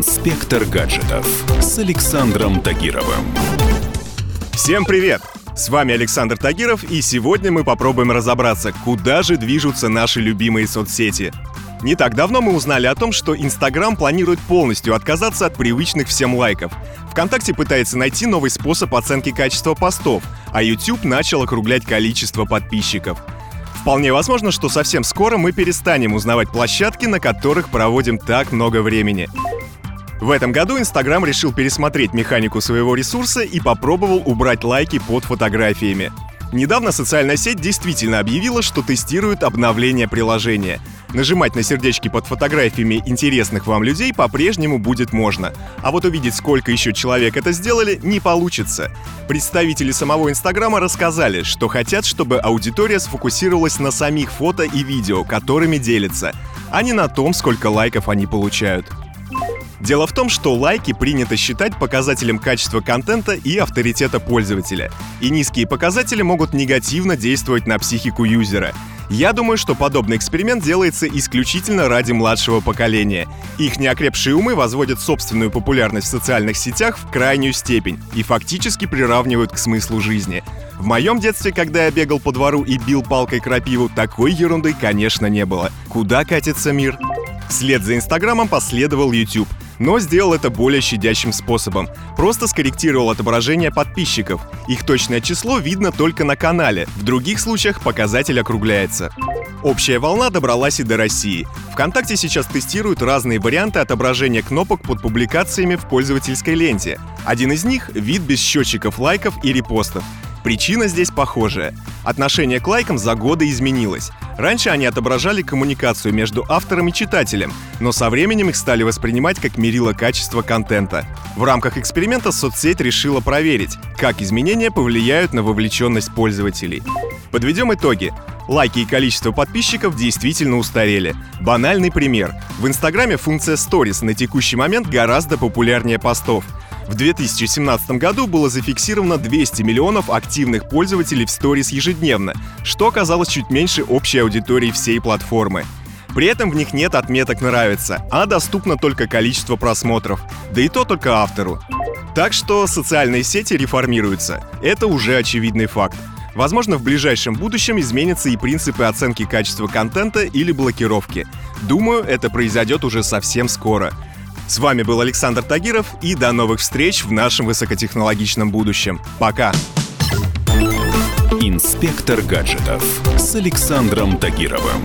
Инспектор гаджетов с Александром Тагировым. Всем привет! С вами Александр Тагиров, и сегодня мы попробуем разобраться, куда же движутся наши любимые соцсети. Не так давно мы узнали о том, что Инстаграм планирует полностью отказаться от привычных всем лайков. ВКонтакте пытается найти новый способ оценки качества постов, а YouTube начал округлять количество подписчиков. Вполне возможно, что совсем скоро мы перестанем узнавать площадки, на которых проводим так много времени. В этом году Инстаграм решил пересмотреть механику своего ресурса и попробовал убрать лайки под фотографиями. Недавно социальная сеть действительно объявила, что тестирует обновление приложения. Нажимать на сердечки под фотографиями интересных вам людей по-прежнему будет можно. А вот увидеть, сколько еще человек это сделали, не получится. Представители самого Инстаграма рассказали, что хотят, чтобы аудитория сфокусировалась на самих фото и видео, которыми делятся, а не на том, сколько лайков они получают. Дело в том, что лайки принято считать показателем качества контента и авторитета пользователя. И низкие показатели могут негативно действовать на психику юзера. Я думаю, что подобный эксперимент делается исключительно ради младшего поколения. Их неокрепшие умы возводят собственную популярность в социальных сетях в крайнюю степень и фактически приравнивают к смыслу жизни. В моем детстве, когда я бегал по двору и бил палкой крапиву, такой ерунды, конечно, не было. Куда катится мир? Вслед за Инстаграмом последовал YouTube но сделал это более щадящим способом. Просто скорректировал отображение подписчиков. Их точное число видно только на канале, в других случаях показатель округляется. Общая волна добралась и до России. ВКонтакте сейчас тестируют разные варианты отображения кнопок под публикациями в пользовательской ленте. Один из них — вид без счетчиков лайков и репостов. Причина здесь похожая. Отношение к лайкам за годы изменилось. Раньше они отображали коммуникацию между автором и читателем, но со временем их стали воспринимать как мерило качества контента. В рамках эксперимента соцсеть решила проверить, как изменения повлияют на вовлеченность пользователей. Подведем итоги. Лайки и количество подписчиков действительно устарели. Банальный пример. В Инстаграме функция Stories на текущий момент гораздо популярнее постов — в 2017 году было зафиксировано 200 миллионов активных пользователей в сторис ежедневно, что оказалось чуть меньше общей аудитории всей платформы. При этом в них нет отметок «нравится», а доступно только количество просмотров, да и то только автору. Так что социальные сети реформируются. Это уже очевидный факт. Возможно, в ближайшем будущем изменятся и принципы оценки качества контента или блокировки. Думаю, это произойдет уже совсем скоро. С вами был Александр Тагиров и до новых встреч в нашем высокотехнологичном будущем. Пока! Инспектор гаджетов с Александром Тагировым.